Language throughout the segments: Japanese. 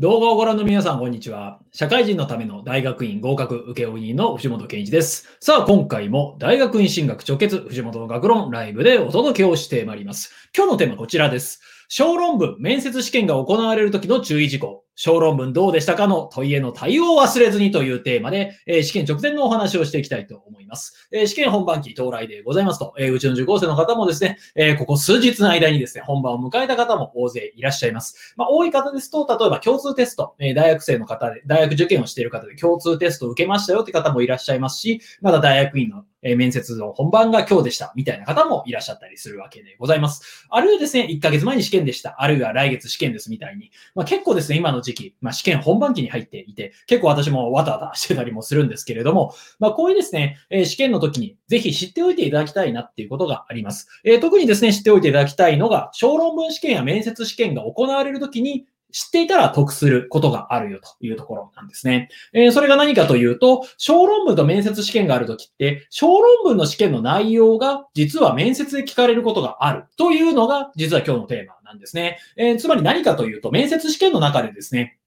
動画をご覧の皆さん、こんにちは。社会人のための大学院合格請負人の藤本健一です。さあ、今回も大学院進学直結藤本の学論ライブでお届けをしてまいります。今日のテーマこちらです。小論文、面接試験が行われる時の注意事項。小論文どうでしたかの問いへの対応を忘れずにというテーマで、え試験直前のお話をしていきたいと思います。ますえー試験本番期到来でございますと、えーうちの受講生の方もですね、えーここ数日の間にですね、本番を迎えた方も大勢いらっしゃいます。まあ、多い方ですと、例えば共通テスト、え大学生の方で、大学受験をしている方で共通テストを受けましたよって方もいらっしゃいますし、まだ大学院のえ面接の本番が今日でしたみたいな方もいらっしゃったりするわけでございます。あるいはですね、1ヶ月前に試験でした。あるいは来月試験ですみたいに。まあ、結構ですね、今の時期、まあ、試験本番期に入っていて、結構私もわたわたしてたりもするんですけれども、まあ、こういうですね、え試験の時にぜひ知っておいていただきたいなっていうことがあります。え特にですね、知っておいていただきたいのが、小論文試験や面接試験が行われる時に、知っていたら得することがあるよというところなんですね。えーそれが何かというと、小論文と面接試験があるときって、小論文の試験の内容が実は面接で聞かれることがあるというのが実は今日のテーマなんですね。えーつまり何かというと、面接試験の中でですね、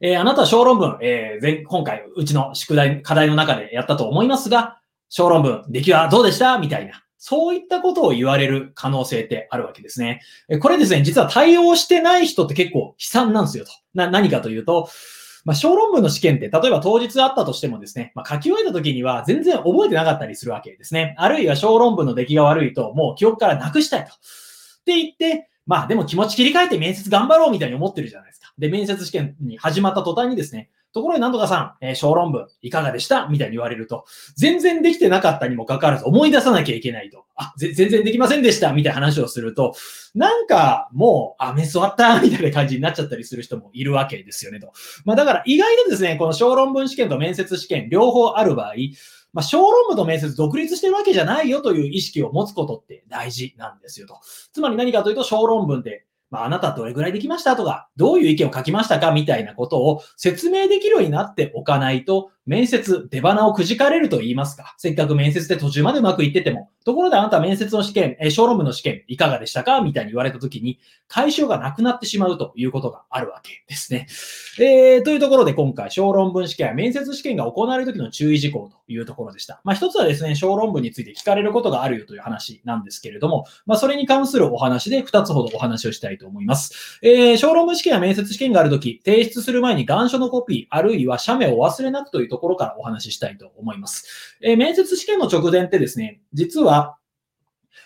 えーあなたは小論文、えー前今回うちの宿題、課題の中でやったと思いますが、小論文、出来はどうでした？みたいな。そういったことを言われる可能性ってあるわけですね。これですね、実は対応してない人って結構悲惨なんですよと。な、何かというと、まあ、小論文の試験って、例えば当日あったとしてもですね、まあ、書き終えた時には全然覚えてなかったりするわけですね。あるいは小論文の出来が悪いと、もう記憶からなくしたいと。って言って、まあでも気持ち切り替えて面接頑張ろうみたいに思ってるじゃないですか。で、面接試験に始まった途端にですね、ところでなんとかさん、えー小論文いかがでした？みたいに言われると、全然できてなかったにもかかわらず思い出さなきゃいけないと。あ、全然できませんでした？みたいな話をすると、なんかもう、あ、メス終わった？みたいな感じになっちゃったりする人もいるわけですよねと。まあだから意外とですね、この小論文試験と面接試験両方ある場合、まあ小論文と面接独立してるわけじゃないよという意識を持つことって大事なんですよと。つまり何かというと小論文で、まああなたどれぐらいできましたとか、どういう意見を書きましたかみたいなことを説明できるようになっておかないと、面接、出花をくじかれると言いますか。せっかく面接で途中までうまくいってても、ところであなた面接の試験、え小論文の試験いかがでしたか？みたいに言われたときに、解消がなくなってしまうということがあるわけですね。えーというところで今回、小論文試験や面接試験が行われるときの注意事項というところでした。まあ一つはですね、小論文について聞かれることがあるよという話なんですけれども、まあそれに関するお話で2つほどお話をしたいと思います。えー小論文試験や面接試験があるとき、提出する前に願書のコピー、あるいは写メを忘れなくというところからお話ししたいと思います。えー面接試験の直前ってですね、実は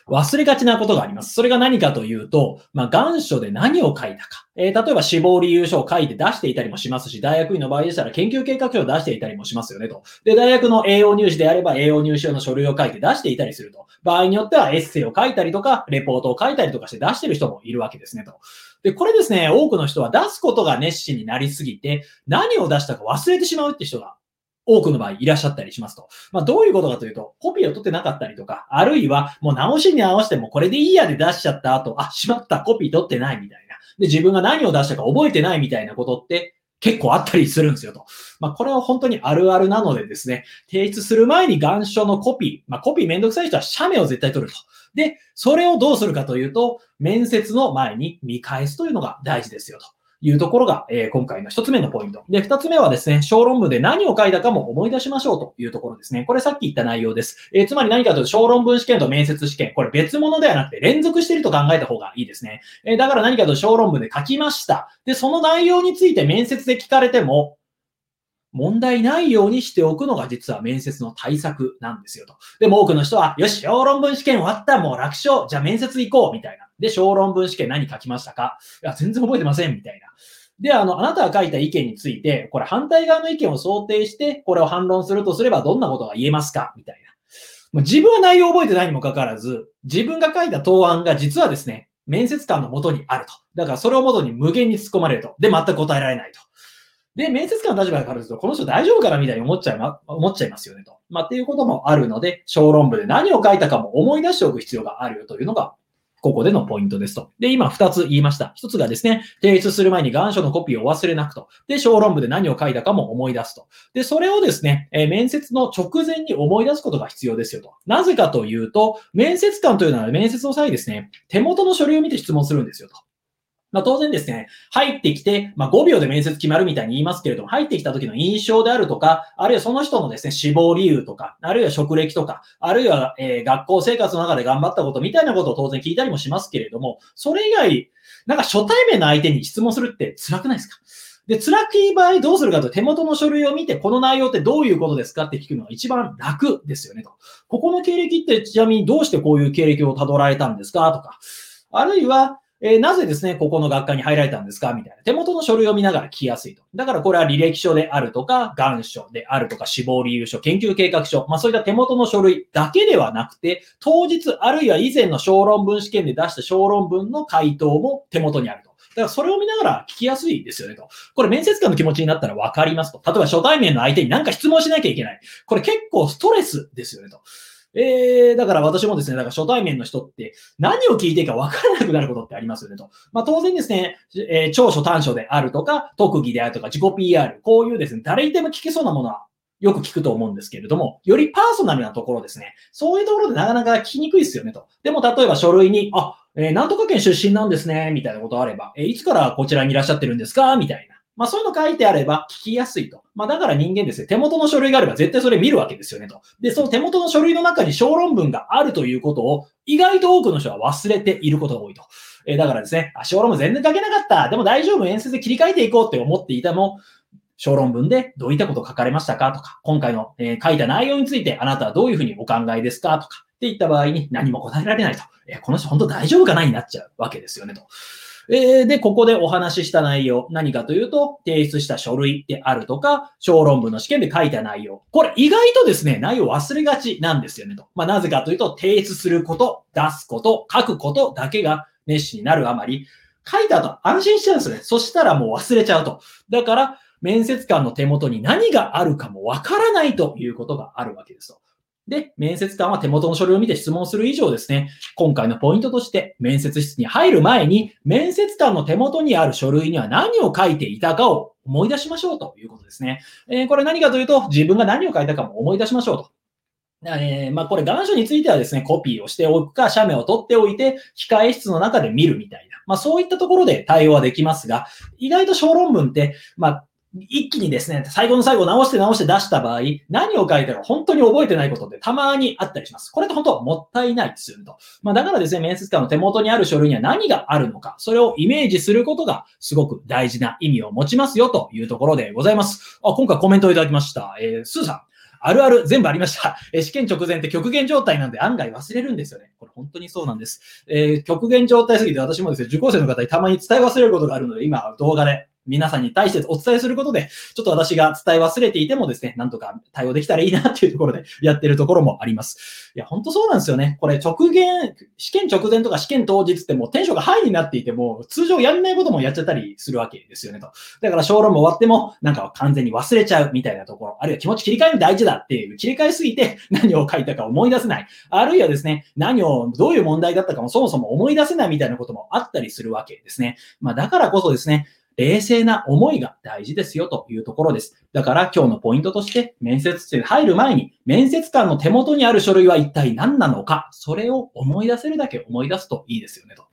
忘れがちなことがあります。それが何かというと、まあ、願書で何を書いたか。えー例えば死亡理由書を書いて出していたりもしますし、大学院の場合でしたら研究計画書を出していたりもしますよねと。で、大学の栄養入試であれば栄養入試用の書類を書いて出していたりすると。場合によってはエッセイを書いたりとか、レポートを書いたりとかして出してる人もいるわけですねと。で、これですね、多くの人は出すことが熱心になりすぎて、何を出したか忘れてしまうって人が多くの場合いらっしゃったりしますと。まあ、どういうことかというと、コピーを取ってなかったりとか、あるいはもう直しに合わせてもこれでいいやで出しちゃった後、あ、しまった、コピー取ってないみたいな。で、自分が何を出したか覚えてないみたいなことって結構あったりするんですよと。まあ、これは本当にあるあるなのでですね、提出する前に願書のコピー、まあ、コピーめんどくさい人は写メを絶対取ると。で、それをどうするかというと、面接の前に見返すというのが大事ですよと。いうところが、えー今回の一つ目のポイント。で、二つ目はですね、小論文で何を書いたかも思い出しましょうというところですね。これさっき言った内容です。えーつまり何かというと、小論文試験と面接試験、これ別物ではなくて連続していると考えた方がいいですね。えーだから何かというと小論文で書きました。で、その内容について面接で聞かれても、問題ないようにしておくのが実は面接の対策なんですよと。でも多くの人は、よし、小論文試験終わった、もう楽勝、じゃあ面接行こう、みたいな。で、小論文試験何書きましたか？いや、全然覚えてません、みたいな。で、あの、あなたが書いた意見について、これ反対側の意見を想定して、これを反論するとすればどんなことが言えますか？みたいな。自分は内容を覚えてないにもかかわらず、自分が書いた答案が実はですね、面接官のもとにあると。だからそれをもとに無限に突っ込まれると。で、全く答えられないと。で、面接官の立場からすると、この人大丈夫かなみたいに思っちゃいま、思っちゃいますよねと。まあ、っていうこともあるので、小論文で何を書いたかも思い出しておく必要があるよというのが、ここでのポイントですと。で、今二つ言いました。一つがですね、提出する前に願書のコピーを忘れなくと。で、小論文で何を書いたかも思い出すと。で、それをですね、え面接の直前に思い出すことが必要ですよと。なぜかというと、面接官というのは面接の際ですね、手元の書類を見て質問するんですよと。まあ、当然ですね、入ってきて、まあ、5秒で面接決まるみたいに言いますけれども、入ってきた時の印象であるとか、あるいはその人のですね、死亡理由とか、あるいは職歴とか、あるいは、えー、学校生活の中で頑張ったことみたいなことを当然聞いたりもしますけれども、それ以外、なんか初対面の相手に質問するって辛くないですか？で、辛くい場合どうするかと手元の書類を見て、この内容ってどういうことですかって聞くのが一番楽ですよねと。ここの経歴ってちなみにどうしてこういう経歴を辿られたんですか？とか、あるいは、えー、なぜですね、ここの学科に入られたんですか？みたいな。手元の書類を見ながら聞きやすいと。だからこれは履歴書であるとか、願書であるとか、死亡理由書、研究計画書、まあそういった手元の書類だけではなくて、当日あるいは以前の小論文試験で出した小論文の回答も手元にあると。だからそれを見ながら聞きやすいですよねと。これ面接官の気持ちになったらわかりますと。例えば初対面の相手に何か質問しなきゃいけない。これ結構ストレスですよねと。えー、だから私もですね、だから初対面の人って何を聞いていいか分からなくなることってありますよねと。まあ当然ですね、えー、長所短所であるとか、特技であるとか、自己 PR、こういうですね、誰にでも聞けそうなものはよく聞くと思うんですけれども、よりパーソナルなところですね、そういうところでなかなか聞きにくいですよねと。でも例えば書類に、あ、えー、なんとか県出身なんですね、みたいなことあれば、えー、いつからこちらにいらっしゃってるんですかみたいな。まあそういうの書いてあれば聞きやすいと。まあだから人間ですね、手元の書類があれば絶対それ見るわけですよねと。で、その手元の書類の中に小論文があるということを意外と多くの人は忘れていることが多いと。え、だからですね、あ、小論文全然書けなかった。でも大丈夫、演説で切り替えていこうって思っていたも、小論文でどういったことを書かれましたかとか、今回の、え、書いた内容についてあなたはどういうふうにお考えですかとか、って言った場合に何も答えられないと。えー、この人本当大丈夫かなになっちゃうわけですよねと。えー、で、ここでお話しした内容、何かというと、提出した書類であるとか、小論文の試験で書いた内容。これ意外とですね、内容忘れがちなんですよねと。まあ、なぜかというと、提出すること、出すこと、書くことだけが熱心になるあまり、書いた後安心しちゃうんですね。そしたらもう忘れちゃうと。だから、面接官の手元に何があるかもわからないということがあるわけですと。で、面接官は手元の書類を見て質問する以上ですね、今回のポイントとして、面接室に入る前に、面接官の手元にある書類には何を書いていたかを思い出しましょうということですね。えー、これ何かというと、自分が何を書いたかも思い出しましょうと。えー、まあ、これ、願書についてはですね、コピーをしておくか、写メを取っておいて、控え室の中で見るみたいな。まあ、そういったところで対応はできますが、意外と小論文って、まあ、一気にですね、最後の最後直して直して出した場合、何を書いたか本当に覚えてないことってたまにあったりします。これって本当はもったいないですよねと。まあだからですね、面接官の手元にある書類には何があるのか、それをイメージすることがすごく大事な意味を持ちますよというところでございます。あ今回コメントをいただきました。えー、スーさん。あるある全部ありました。え試験直前って極限状態なんで案外忘れるんですよね。これ本当にそうなんです。えー、極限状態すぎて私もですね、受講生の方にたまに伝え忘れることがあるので、今動画で皆さんに対してお伝えすることで、ちょっと私が伝え忘れていてもですね、なんとか対応できたらいいなっていうところでやってるところもあります。いや、ほんとそうなんですよね。これ直前、試験直前とか試験当日ってもうテンションがハイになっていても、通常やんないこともやっちゃったりするわけですよねと。だから小論も終わっても、なんか完全に忘れちゃうみたいなところ、あるいは気持ち切り替える大事だっていう切り替えすぎて何を書いたか思い出せない。あるいはですね、何を、どういう問題だったかもそもそも思い出せないみたいなこともあったりするわけですね。まあだからこそですね、冷静な思いが大事ですよというところです。だから今日のポイントとして、面接室に入る前に、面接官の手元にある書類は一体何なのか、それを思い出せるだけ思い出すといいですよねと。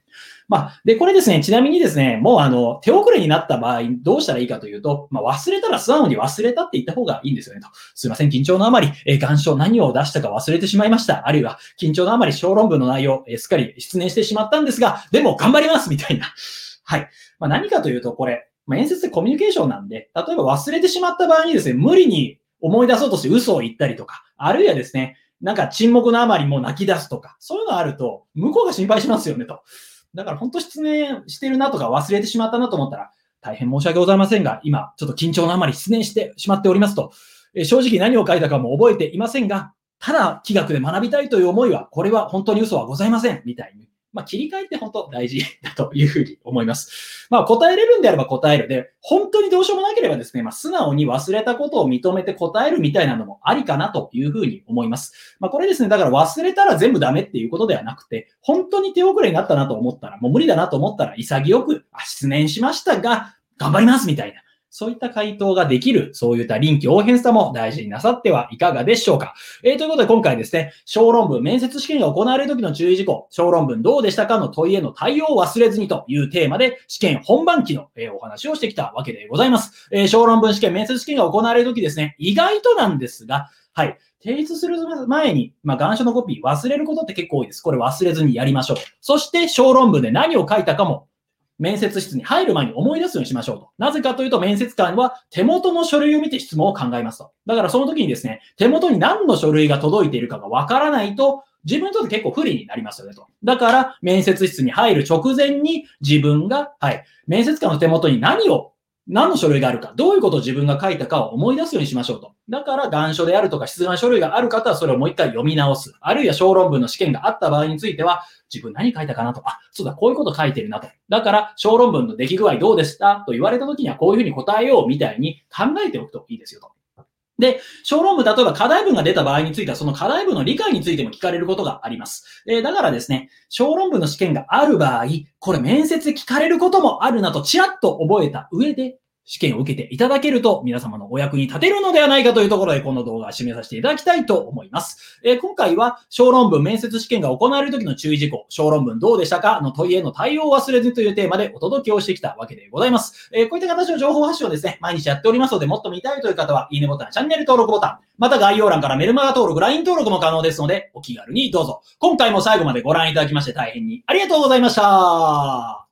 まあ、で、これですね、ちなみにですね、もうあの、手遅れになった場合、どうしたらいいかというと、まあ、忘れたら素直に忘れたって言った方がいいんですよねと。すいません、緊張のあまり、え、願書何を出したか忘れてしまいました。あるいは、緊張のあまり小論文の内容、え、すっかり失念してしまったんですが、でも頑張りますみたいな。はい。まあ、何かというと、これ、まあ、演説ってコミュニケーションなんで、例えば忘れてしまった場合にですね、無理に思い出そうとして嘘を言ったりとか、あるいはですね、なんか沈黙のあまりもう泣き出すとか、そういうのあると、向こうが心配しますよねと。だから本当失念してるなとか忘れてしまったなと思ったら、大変申し訳ございませんが、今、ちょっと緊張のあまり失念してしまっておりますと、え正直何を書いたかも覚えていませんが、ただ、気学で学びたいという思いは、これは本当に嘘はございません、みたいにまあ、切り替えって本当大事 だというふうに思います。まあ、答えれるんであれば答えるで、本当にどうしようもなければですね、まあ、素直に忘れたことを認めて答えるみたいなのもありかなというふうに思います。まあ、これですね、だから忘れたら全部ダメっていうことではなくて、本当に手遅れになったなと思ったら、もう無理だなと思ったら、潔く、あ、失念しましたが、頑張りますみたいな。そういった回答ができる、そういった臨機応変さも大事になさってはいかがでしょうか。えー、ということで今回ですね、小論文、面接試験が行われる時の注意事項、小論文どうでしたかの問いへの対応を忘れずにというテーマで試験本番期の、え、お話をしてきたわけでございます。えー、小論文試験、面接試験が行われる時ですね、意外となんですが、はい。提出する前に、まあ、願書のコピー忘れることって結構多いです。これ忘れずにやりましょう。そして、小論文で何を書いたかも面接室に入る前に思い出すようにしましょうと。なぜかというと、面接官は手元の書類を見て質問を考えますと。だからその時にですね、手元に何の書類が届いているかがわからないと、自分にとって結構不利になりますよねと。だから、面接室に入る直前に自分が、はい、面接官の手元に何を何の書類があるか、どういうことを自分が書いたかを思い出すようにしましょうと。だから、願書であるとか出願書類がある方はそれをもう一回読み直す。あるいは小論文の試験があった場合については、自分何書いたかなと。あ、そうだ、こういうこと書いてるなと。だから、小論文の出来具合どうでしたと言われた時にはこういうふうに答えようみたいに考えておくといいですよと。で、小論文、例えば課題文が出た場合については、その課題文の理解についても聞かれることがあります。えー、だからですね、小論文の試験がある場合、これ面接で聞かれることもあるなと、ちらっと覚えた上で、試験を受けていただけると皆様のお役に立てるのではないかというところでこの動画を締めさせていただきたいと思います。えー、今回は小論文面接試験が行われる時の注意事項、小論文どうでしたかの問いへの対応を忘れずというテーマでお届けをしてきたわけでございます。えー、こういった形の情報発信をですね、毎日やっておりますのでもっと見たいという方は、いいねボタン、チャンネル登録ボタン、また概要欄からメルマガ登録、LINE 登録も可能ですので、お気軽にどうぞ。今回も最後までご覧いただきまして大変にありがとうございました。